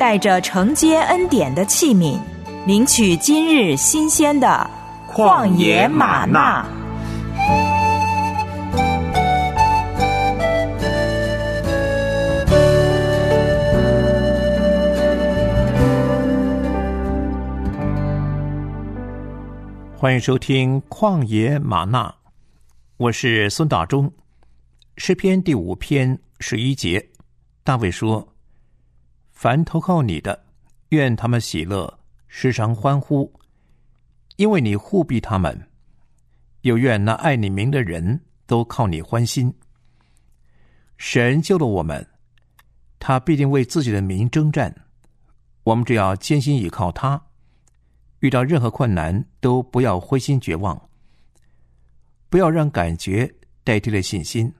带着承接恩典的器皿，领取今日新鲜的旷野玛纳。欢迎收听《旷野玛纳》，我是孙大中。诗篇第五篇十一节，大卫说：“凡投靠你的，愿他们喜乐，时常欢呼，因为你护庇他们；又愿那爱你名的人都靠你欢心。神救了我们，他必定为自己的名征战。我们只要坚心倚靠他。”遇到任何困难，都不要灰心绝望，不要让感觉代替了信心，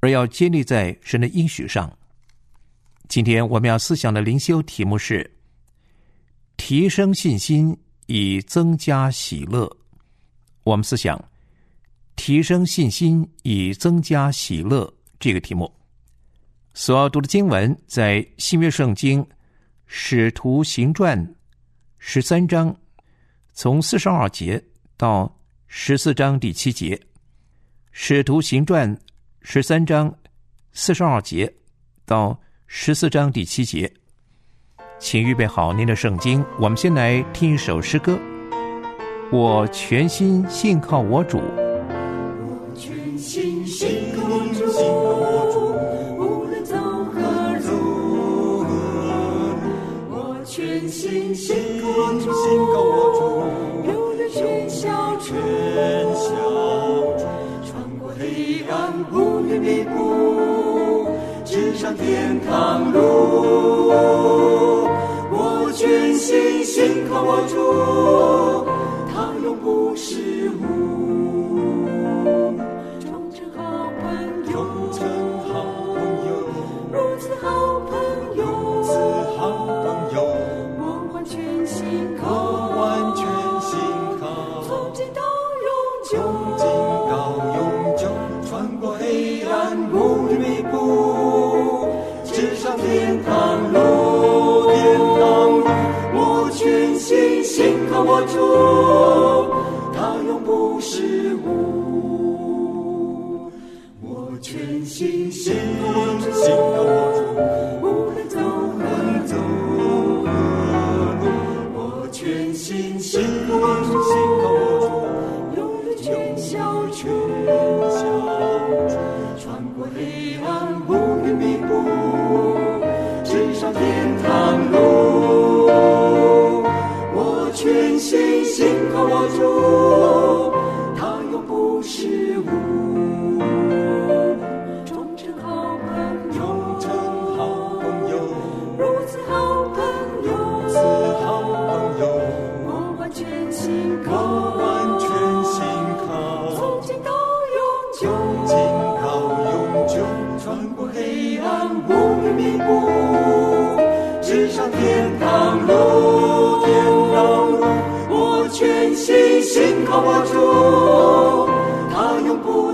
而要建立在神的应许上。今天我们要思想的灵修题目是：提升信心以增加喜乐。我们思想提升信心以增加喜乐这个题目。所要读的经文在新约圣经使徒行传。十三章，从四十二节到十四章第七节，《使徒行传》十三章四十二节到十四章第七节，请预备好您的圣经。我们先来听一首诗歌：我全心信靠我主。天堂路。我全心信靠我主，心靠我主，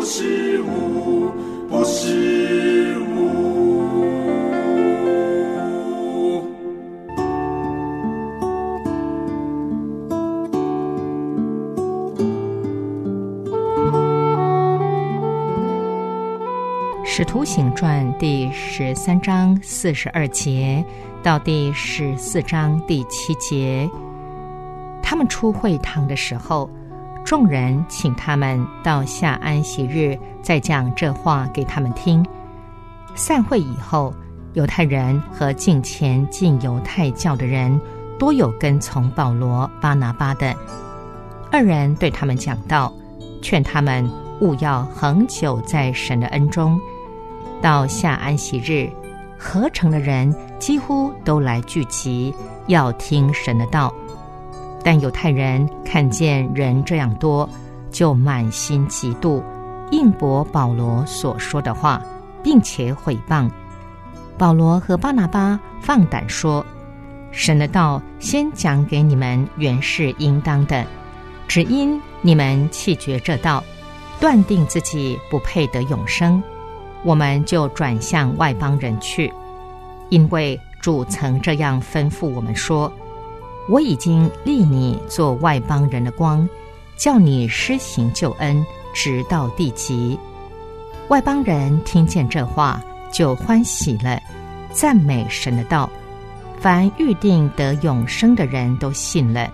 永不失误，不失误。使徒行传第十三章四十二节到第十四章第七节，他们出会堂的时候，众人请他们到下安息日再讲这话给他们听。散会以后，犹太人和近前进犹太教的人多有跟从保罗、巴拿巴的。二人对他们讲道，劝他们勿要恒久在神的恩中。到下安息日，合成的人几乎都来聚集，要听神的道。但犹太人看见人这样多，就满心嫉妒，应驳保罗所说的话，并且毁谤。保罗和巴拿巴放胆说：“神的道先讲给你们，原是应当的。只因你们弃绝这道，断定自己不配得永生，我们就转向外邦人去。因为主曾这样吩咐我们说。”我已经立你做外邦人的光，叫你施行救恩，直到地极。外邦人听见这话，就欢喜了，赞美神的道。凡预定得永生的人都信了。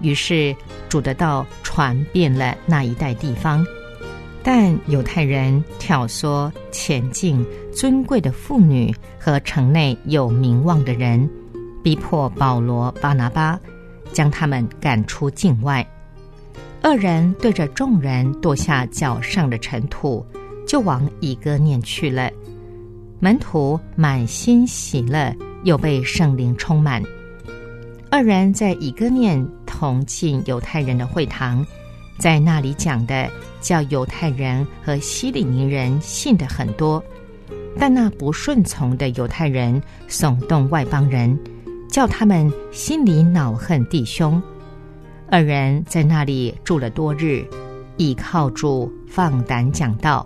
于是主的道传遍了那一带地方，但犹太人挑唆前进尊贵的妇女和城内有名望的人。逼迫保罗、巴拿巴，将他们赶出境外。二人对着众人跺下脚上的尘土，就往以哥念去了。门徒满心喜乐，又被圣灵充满。二人在以哥念同进犹太人的会堂，在那里讲的，叫犹太人和希利尼人信的很多。但那不顺从的犹太人耸动外邦人。叫他们心里恼恨弟兄，二人在那里住了多日，倚靠主放胆讲道，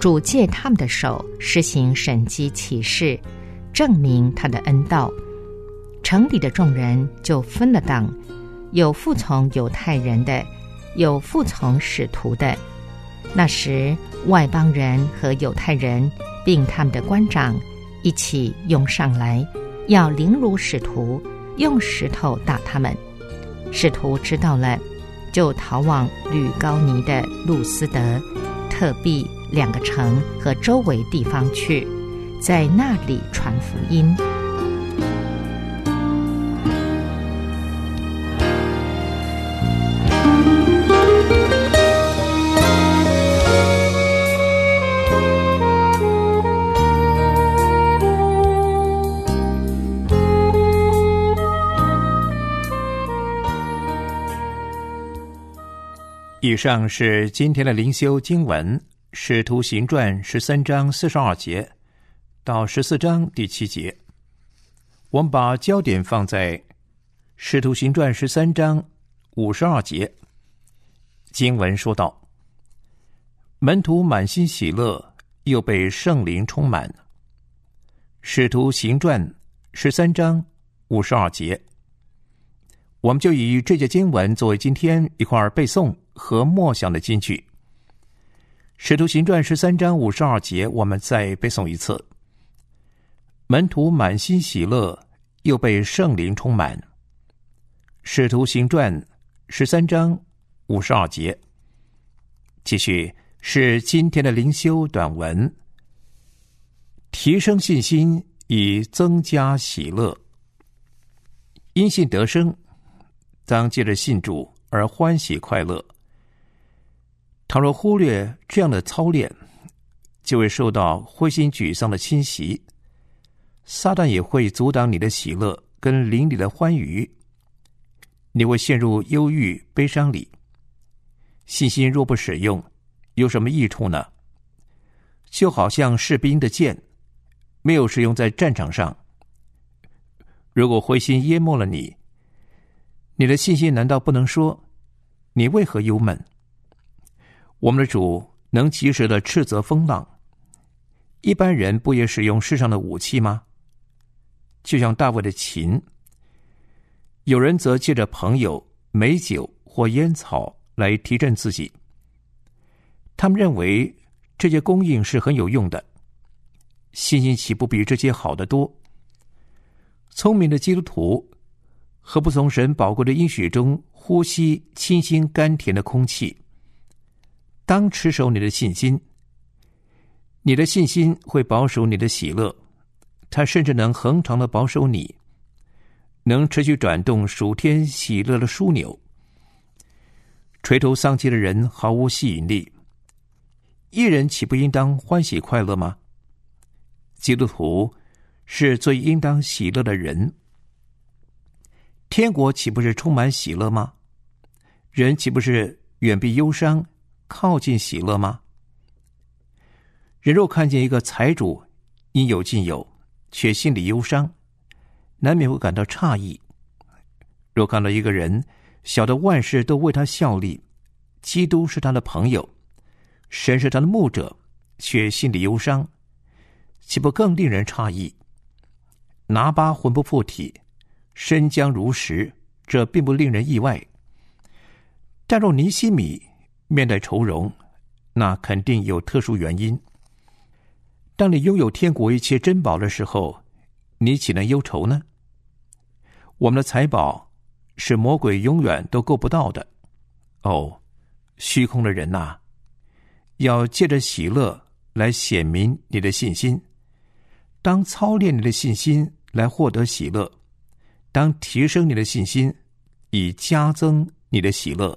主借他们的手施行神机启示，证明他的恩道。城里的众人就分了党，有服从犹太人的，有服从使徒的。那时外邦人和犹太人并他们的官长一起涌上来。要凌辱使徒，用石头打他们。使徒知道了，就逃往吕高尼的路斯德、特币两个城和周围地方去，在那里传福音。以上是今天的灵修经文，《使徒行传》十三章四十二节到十四章第七节。我们把焦点放在《使徒行传》十三章五十二节。经文说道：“门徒满心喜乐，又被圣灵充满。”《使徒行传》十三章五十二节。我们就以这节经文作为今天一块背诵。和默想的金句，《使徒行传》十三章五十二节，我们再背诵一次。门徒满心喜乐，又被圣灵充满。《使徒行传》十三章五十二节，继续是今天的灵修短文。提升信心，以增加喜乐。因信得生，当借着信主而欢喜快乐。倘若忽略这样的操练，就会受到灰心沮丧的侵袭。撒旦也会阻挡你的喜乐跟邻里的欢愉，你会陷入忧郁悲伤里。信心若不使用，有什么益处呢？就好像士兵的剑，没有使用在战场上。如果灰心淹没了你，你的信心难道不能说：“你为何忧闷？”我们的主能及时的斥责风浪，一般人不也使用世上的武器吗？就像大卫的琴，有人则借着朋友、美酒或烟草来提振自己。他们认为这些供应是很有用的，信心岂不比这些好得多？聪明的基督徒何不从神宝贵的应许中呼吸清新甘甜的空气？当持守你的信心，你的信心会保守你的喜乐，它甚至能恒长的保守你，能持续转动属天喜乐的枢纽。垂头丧气的人毫无吸引力，一人岂不应当欢喜快乐吗？基督徒是最应当喜乐的人。天国岂不是充满喜乐吗？人岂不是远避忧伤，靠近喜乐吗？人若看见一个财主应有尽有，却心里忧伤，难免会感到诧异；若看到一个人晓得万事都为他效力，基督是他的朋友，神是他的牧者，却心里忧伤，岂不更令人诧异？拿巴魂不附体，身僵如石，这并不令人意外。但若尼西米面带愁容，那肯定有特殊原因。当你拥有天国一切珍宝的时候，你岂能忧愁呢？我们的财宝是魔鬼永远都够不到的。哦，虚空的人呐，要借着喜乐来显明你的信心。当操练你的信心来获得喜乐，当提升你的信心以加增你的喜乐。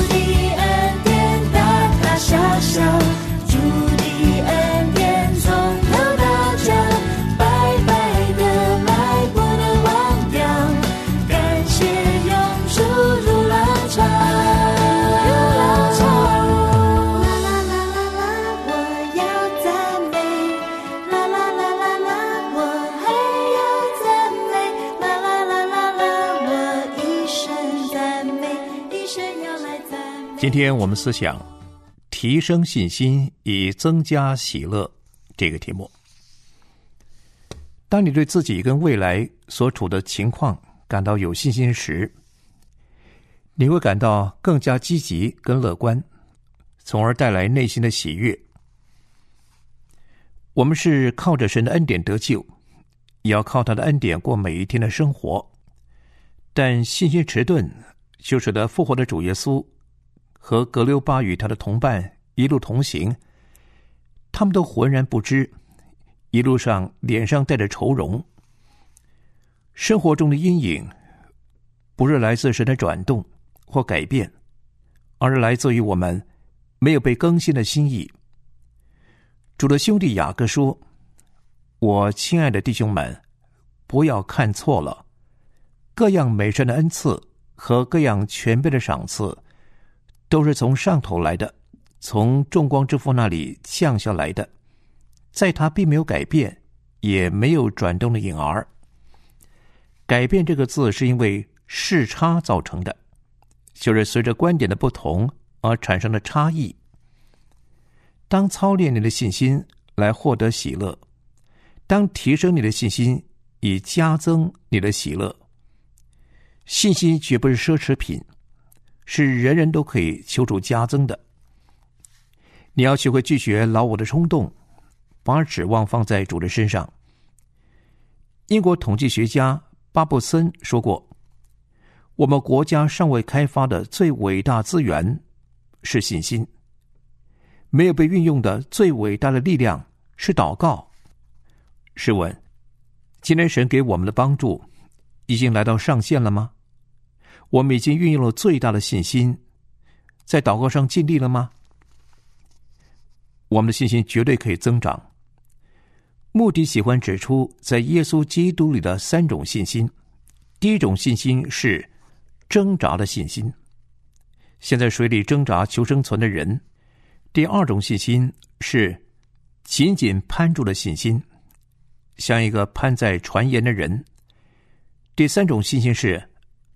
今天我们思想提升信心以增加喜乐这个题目。当你对自己跟未来所处的情况感到有信心时，你会感到更加积极跟乐观，从而带来内心的喜悦。我们是靠着神的恩典得救，也要靠他的恩典过每一天的生活。但信心迟钝，就使得复活的主耶稣和格留巴与他的同伴一路同行，他们都浑然不知，一路上脸上带着愁容。生活中的阴影，不是来自神的转动或改变，而是来自于我们没有被更新的心意。主的兄弟雅各说：“我亲爱的弟兄们，不要看错了，各样美善的恩赐和各样全备的赏赐。”都是从上头来的，从众光之父那里降下来的，在他并没有改变，也没有转动的影儿。改变这个字是因为视差造成的，就是随着观点的不同而产生的差异。当操练你的信心来获得喜乐，当提升你的信心以加增你的喜乐，信心绝不是奢侈品。是人人都可以求助加增的。你要学会拒绝老我的冲动，把指望放在主人身上。英国统计学家巴布森说过：“我们国家尚未开发的最伟大资源是信心，没有被运用的最伟大的力量是祷告。”试问，今天神给我们的帮助已经来到上限了吗？我们已经运用了最大的信心，在祷告上尽力了吗？我们的信心绝对可以增长。目的喜欢指出，在耶稣基督里的三种信心：第一种信心是挣扎的信心，现在水里挣扎求生存的人；第二种信心是紧紧攀住的信心，像一个攀在船沿的人；第三种信心是。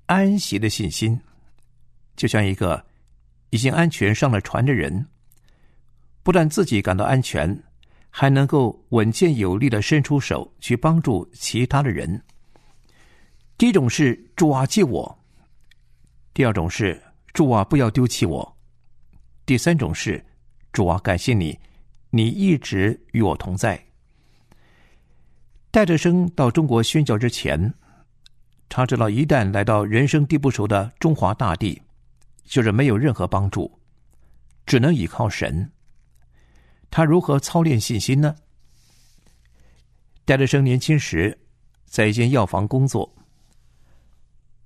安息的信心，就像一个已经安全上了船的人，不但自己感到安全，还能够稳健有力的伸出手去帮助其他的人。第一种是主啊救我，第二种是主啊不要丢弃我，第三种是主啊感谢你，你一直与我同在。戴德生到中国宣教之前。他知道，一旦来到人生地不熟的中华大地，就是没有任何帮助，只能依靠神。他如何操练信心呢？戴德生年轻时在一间药房工作，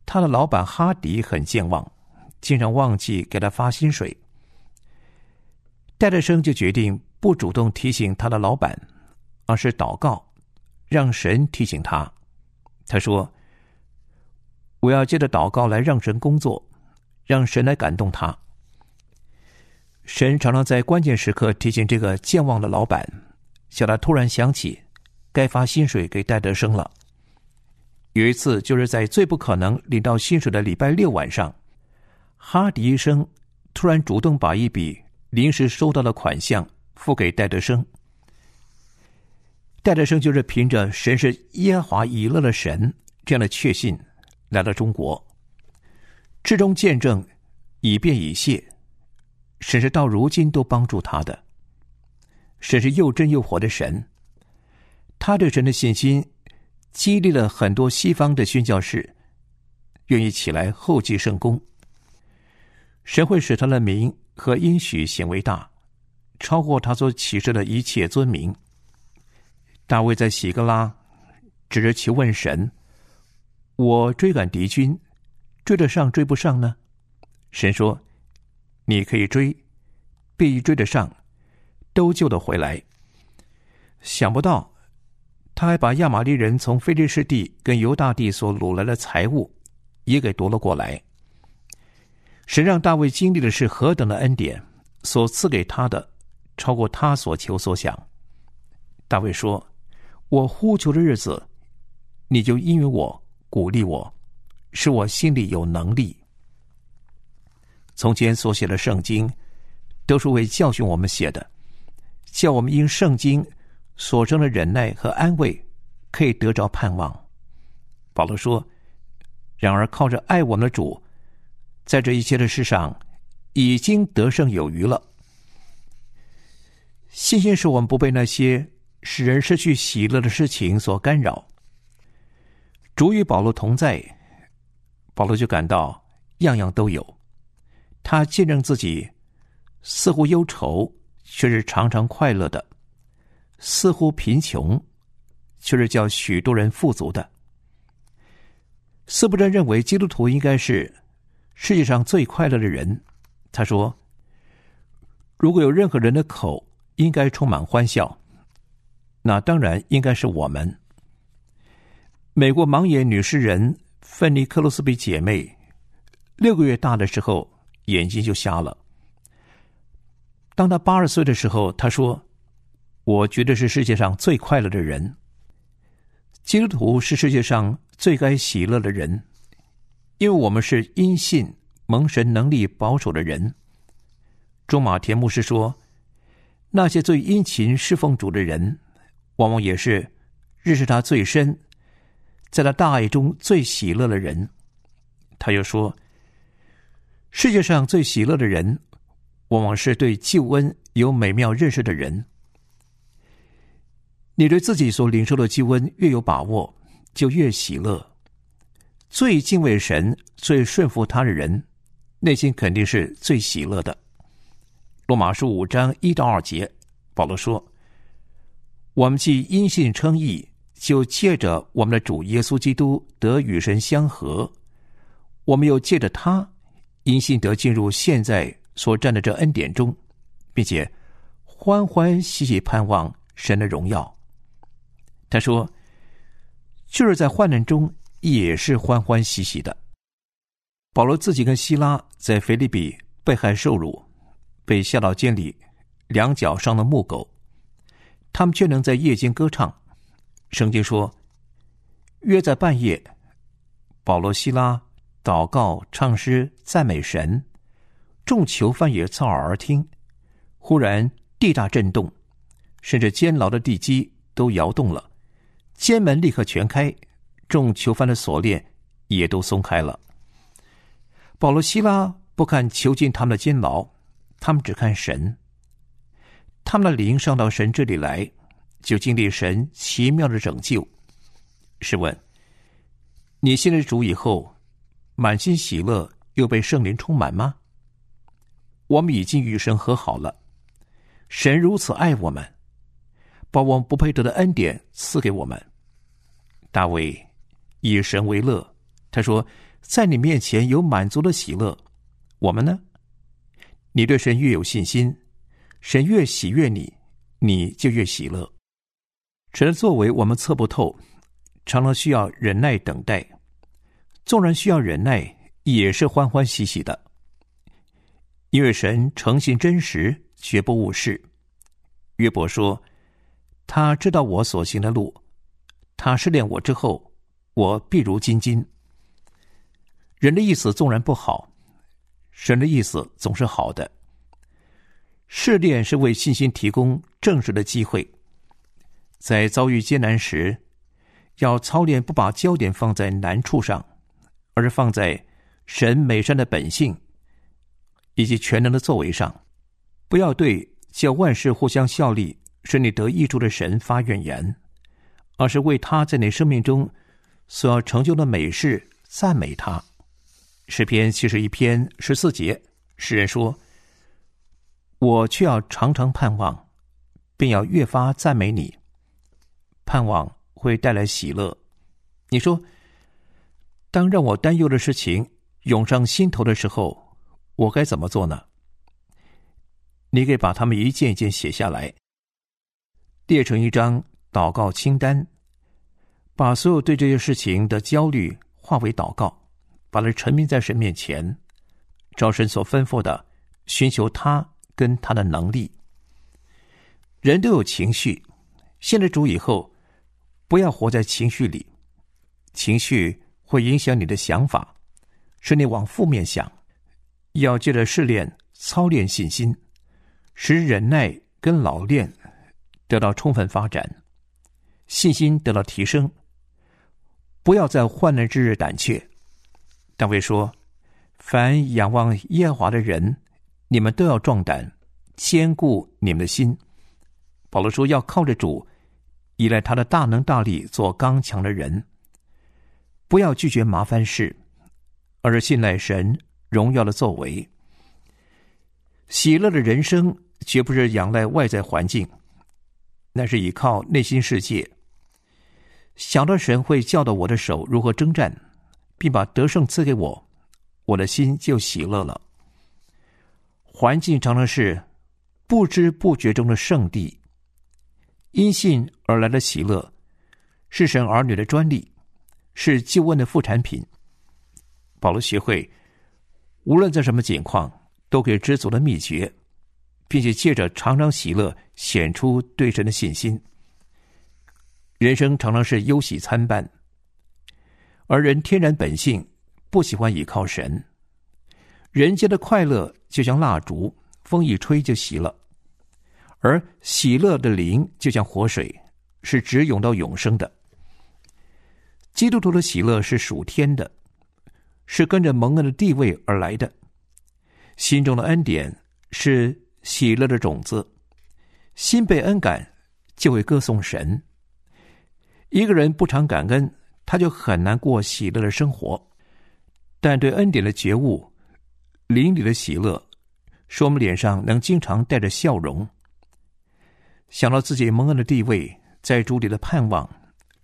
他的老板哈迪很健忘，经常忘记给他发薪水。戴德生就决定不主动提醒他的老板，而是祷告，让神提醒他。他说：“我要借着祷告来让神工作，让神来感动他。”神常常在关键时刻提醒这个健忘的老板，叫他突然想起该发薪水给戴德生了。有一次，就是在最不可能领到薪水的礼拜六晚上，哈迪医生突然主动把一笔临时收到的款项付给戴德生。戴德生就是凭着“神是耶和华以勒的神”这样的确信来到中国，至终见证以便以谢。神是到如今都帮助他的，神是又真又活的神。他对神的信心，激励了很多西方的宣教士，愿意起来后继圣功。神会使他的名和应许显为大，超过他所启示的一切尊名。大卫在喜格拉，指着其问神：“我追赶敌军，追得上追不上呢？”神说。你可以追，必追得上，都救得回来。想不到，他还把亚玛利人从非利士地跟犹大地所掳来的财物，也给夺了过来。神让大卫经历的是何等的恩典，所赐给他的，超过他所求所想。大卫说：“我呼求的日子，你就因为我鼓励我，使我心里有能力。”从前所写的圣经，都是为教训我们写的，叫我们因圣经所生的忍耐和安慰，可以得着盼望。保罗说：“然而靠着爱我们的主，在这一切的事上，已经得胜有余了。信心使我们不被那些使人失去喜乐的事情所干扰。主与保罗同在，保罗就感到样样都有。”他见证自己似乎忧愁，却是常常快乐的；似乎贫穷，却是叫许多人富足的。斯布真认为基督徒应该是世界上最快乐的人。他说：“如果有任何人的口应该充满欢笑，那当然应该是我们。”美国盲眼女诗人芬尼克罗斯比姐妹六个月大的时候。眼睛就瞎了。当她八十岁的时候，她说：“我觉得是世界上最快乐的人。基督徒是世界上最该喜乐的人，因为我们是因信蒙神能力保守的人。”中马田牧师说：“那些最殷勤侍奉主的人，往往也是认识他最深，在他大爱中最喜乐的人。”他又说。世界上最喜乐的人，往往是对救恩有美妙认识的人。你对自己所领受的救恩越有把握，就越喜乐。最敬畏神、最顺服他的人，内心肯定是最喜乐的。罗马书五章一到二节，保罗说：“我们既因信称义，就借着我们的主耶稣基督得与神相合；我们又借着他。”因信得进入现在所占的这恩典中，并且欢欢喜喜盼望神的荣耀。他说：“就是在患难中也是欢欢喜喜的。”保罗自己跟希拉在腓利比被害受辱，被下到监里，两脚上了木狗，他们却能在夜间歌唱。圣经说：“约在半夜，保罗、希拉。”祷告、唱诗、赞美神，众囚犯也侧耳而听。忽然地大震动，甚至监牢的地基都摇动了，监门立刻全开，众囚犯的锁链也都松开了。保罗、希拉不看囚禁他们的监牢，他们只看神。他们的灵上到神这里来，就经历神奇妙的拯救。试问，你信了主以后？满心喜乐，又被圣灵充满吗？我们已经与神和好了，神如此爱我们，把我们不配得的恩典赐给我们。大卫以神为乐，他说：“在你面前有满足的喜乐。”我们呢？你对神越有信心，神越喜悦你，你就越喜乐。神的作为我们测不透，常常需要忍耐等待。纵然需要忍耐，也是欢欢喜喜的，因为神诚信真实，绝不误事。约伯说：“他知道我所行的路，他试炼我之后，我必如金金。”人的意思纵然不好，神的意思总是好的。试炼是为信心提供正式的机会，在遭遇艰难时，要操练不把焦点放在难处上。而是放在神美善的本性以及全能的作为上，不要对叫万事互相效力、使你得益处的神发怨言，而是为他在你生命中所要成就的美事赞美他。诗篇七十一篇十四节，诗人说：“我却要常常盼望，并要越发赞美你。盼望会带来喜乐。”你说。当让我担忧的事情涌上心头的时候，我该怎么做呢？你可以把它们一件一件写下来，列成一张祷告清单，把所有对这些事情的焦虑化为祷告，把它沉迷在神面前，照神所吩咐的，寻求他跟他的能力。人都有情绪，信了主以后，不要活在情绪里，情绪。会影响你的想法，使你往负面想。要借着试炼操练信心，使忍耐跟老练得到充分发展，信心得到提升。不要在患难之日胆怯。大卫说：“凡仰望耶和华的人，你们都要壮胆，坚固你们的心。”保罗说：“要靠着主，依赖他的大能大力，做刚强的人。”不要拒绝麻烦事，而是信赖神荣耀的作为。喜乐的人生绝不是仰赖外在环境，那是依靠内心世界。想到神会教导我的手如何征战，并把得胜赐给我，我的心就喜乐了。环境常常是不知不觉中的圣地，因信而来的喜乐是神儿女的专利。是救恩的副产品。保罗学会，无论在什么境况，都可以知足的秘诀，并且借着常常喜乐，显出对神的信心。人生常常是忧喜参半，而人天然本性不喜欢倚靠神。人间的快乐就像蜡烛，风一吹就熄了；而喜乐的灵就像活水，是直涌到永生的。基督徒的喜乐是属天的，是跟着蒙恩的地位而来的。心中的恩典是喜乐的种子，心被恩感就会歌颂神。一个人不常感恩，他就很难过喜乐的生活。但对恩典的觉悟、灵里的喜乐，使我们脸上能经常带着笑容。想到自己蒙恩的地位，在主里的盼望。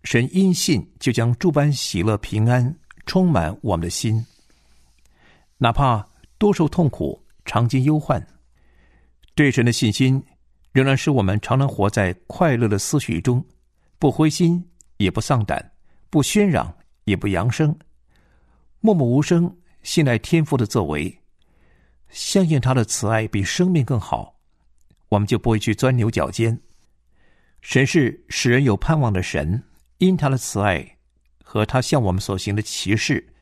神因信就将诸般喜乐平安充满我们的心，哪怕多受痛苦、常经忧患，对神的信心仍然使我们常常活在快乐的思绪中，不灰心也不丧胆，不喧嚷也不扬声，默默无声，信赖天父的作为，相信他的慈爱比生命更好，我们就不会去钻牛角尖。神是使人有盼望的神。因他的慈爱和他向我们所行的奇事，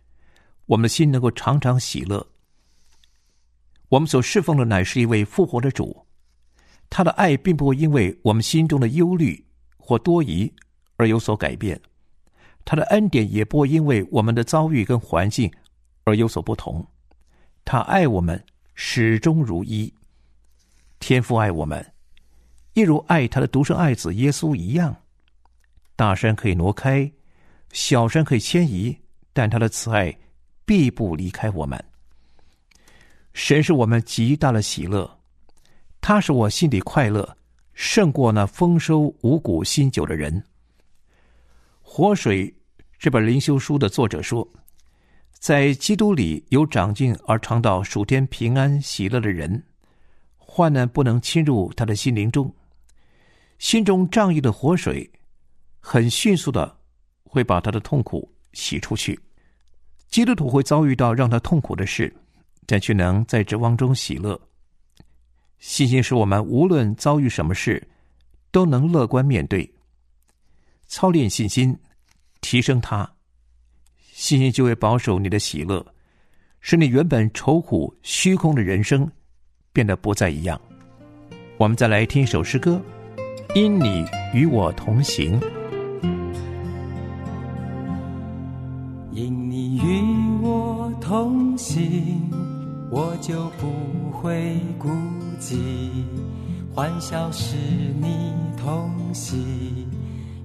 我们的心能够常常喜乐。我们所侍奉的乃是一位复活的主，他的爱并不会因为我们心中的忧虑或多疑而有所改变，他的恩典也不会因为我们的遭遇跟环境而有所不同。他爱我们始终如一，天父爱我们，一如爱他的独生爱子耶稣一样。大山可以挪开，小山可以迁移，但他的慈爱必不离开我们。神是我们极大的喜乐，他使我心里快乐，胜过那丰收五谷新酒的人。活水这本灵修书的作者说，在基督里有长进而尝到属天平安喜乐的人，患难不能侵入他的心灵中，心中仗义的活水，很迅速的会把他的痛苦洗出去。基督徒会遭遇到让他痛苦的事，但却能在指望中喜乐。信心使我们无论遭遇什么事，都能乐观面对。操练信心，提升它，信心就会保守你的喜乐，使你原本愁苦虚空的人生变得不再一样。我们再来听一首诗歌，《因你与我同行》。因你与我同行，我就不会孤寂。欢笑是你同喜，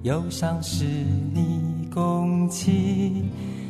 忧伤是你共情。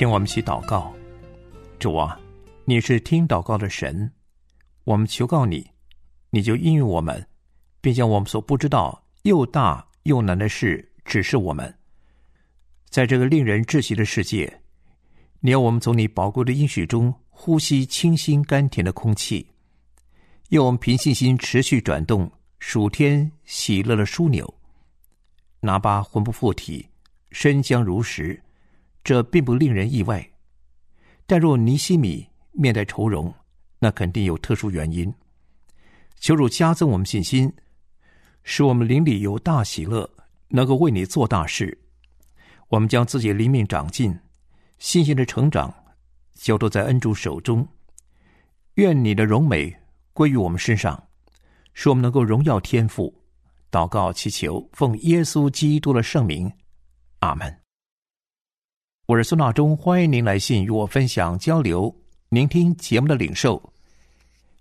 请我们起祷告，主啊，你是听祷告的神，我们求告你，你就应允我们，并将我们所不知道又大又难的事指示我们。在这个令人窒息的世界，你要我们从你宝贵的应许中呼吸清新甘甜的空气，要我们凭信心持续转动属天喜乐的枢纽。拿巴魂不附体，身僵如石。这并不令人意外，但若尼西米面带愁容，那肯定有特殊原因。求主加增我们信心，使我们灵里有大喜乐，能够为你做大事。我们将自己灵命长进，信心的成长，交托在恩主手中。愿你的荣美归于我们身上，使我们能够荣耀天赋。祷告祈求，奉耶稣基督的圣名，阿门。我是孙大中，欢迎您来信与我分享交流。聆听节目的领受，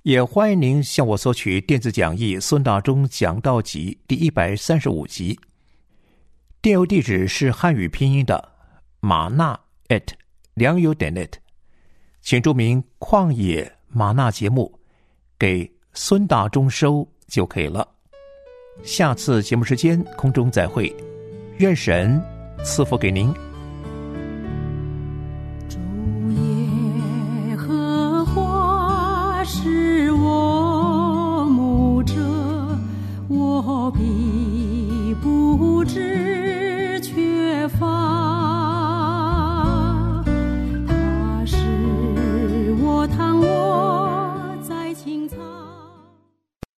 也欢迎您向我索取电子讲义《孙大中讲道集》第一百三十五集。电邮地址是汉语拼音的马纳 at 良友点 net，请注明“旷野马纳”节目给孙大中收就可以了。下次节目时间空中再会，愿神赐福给您。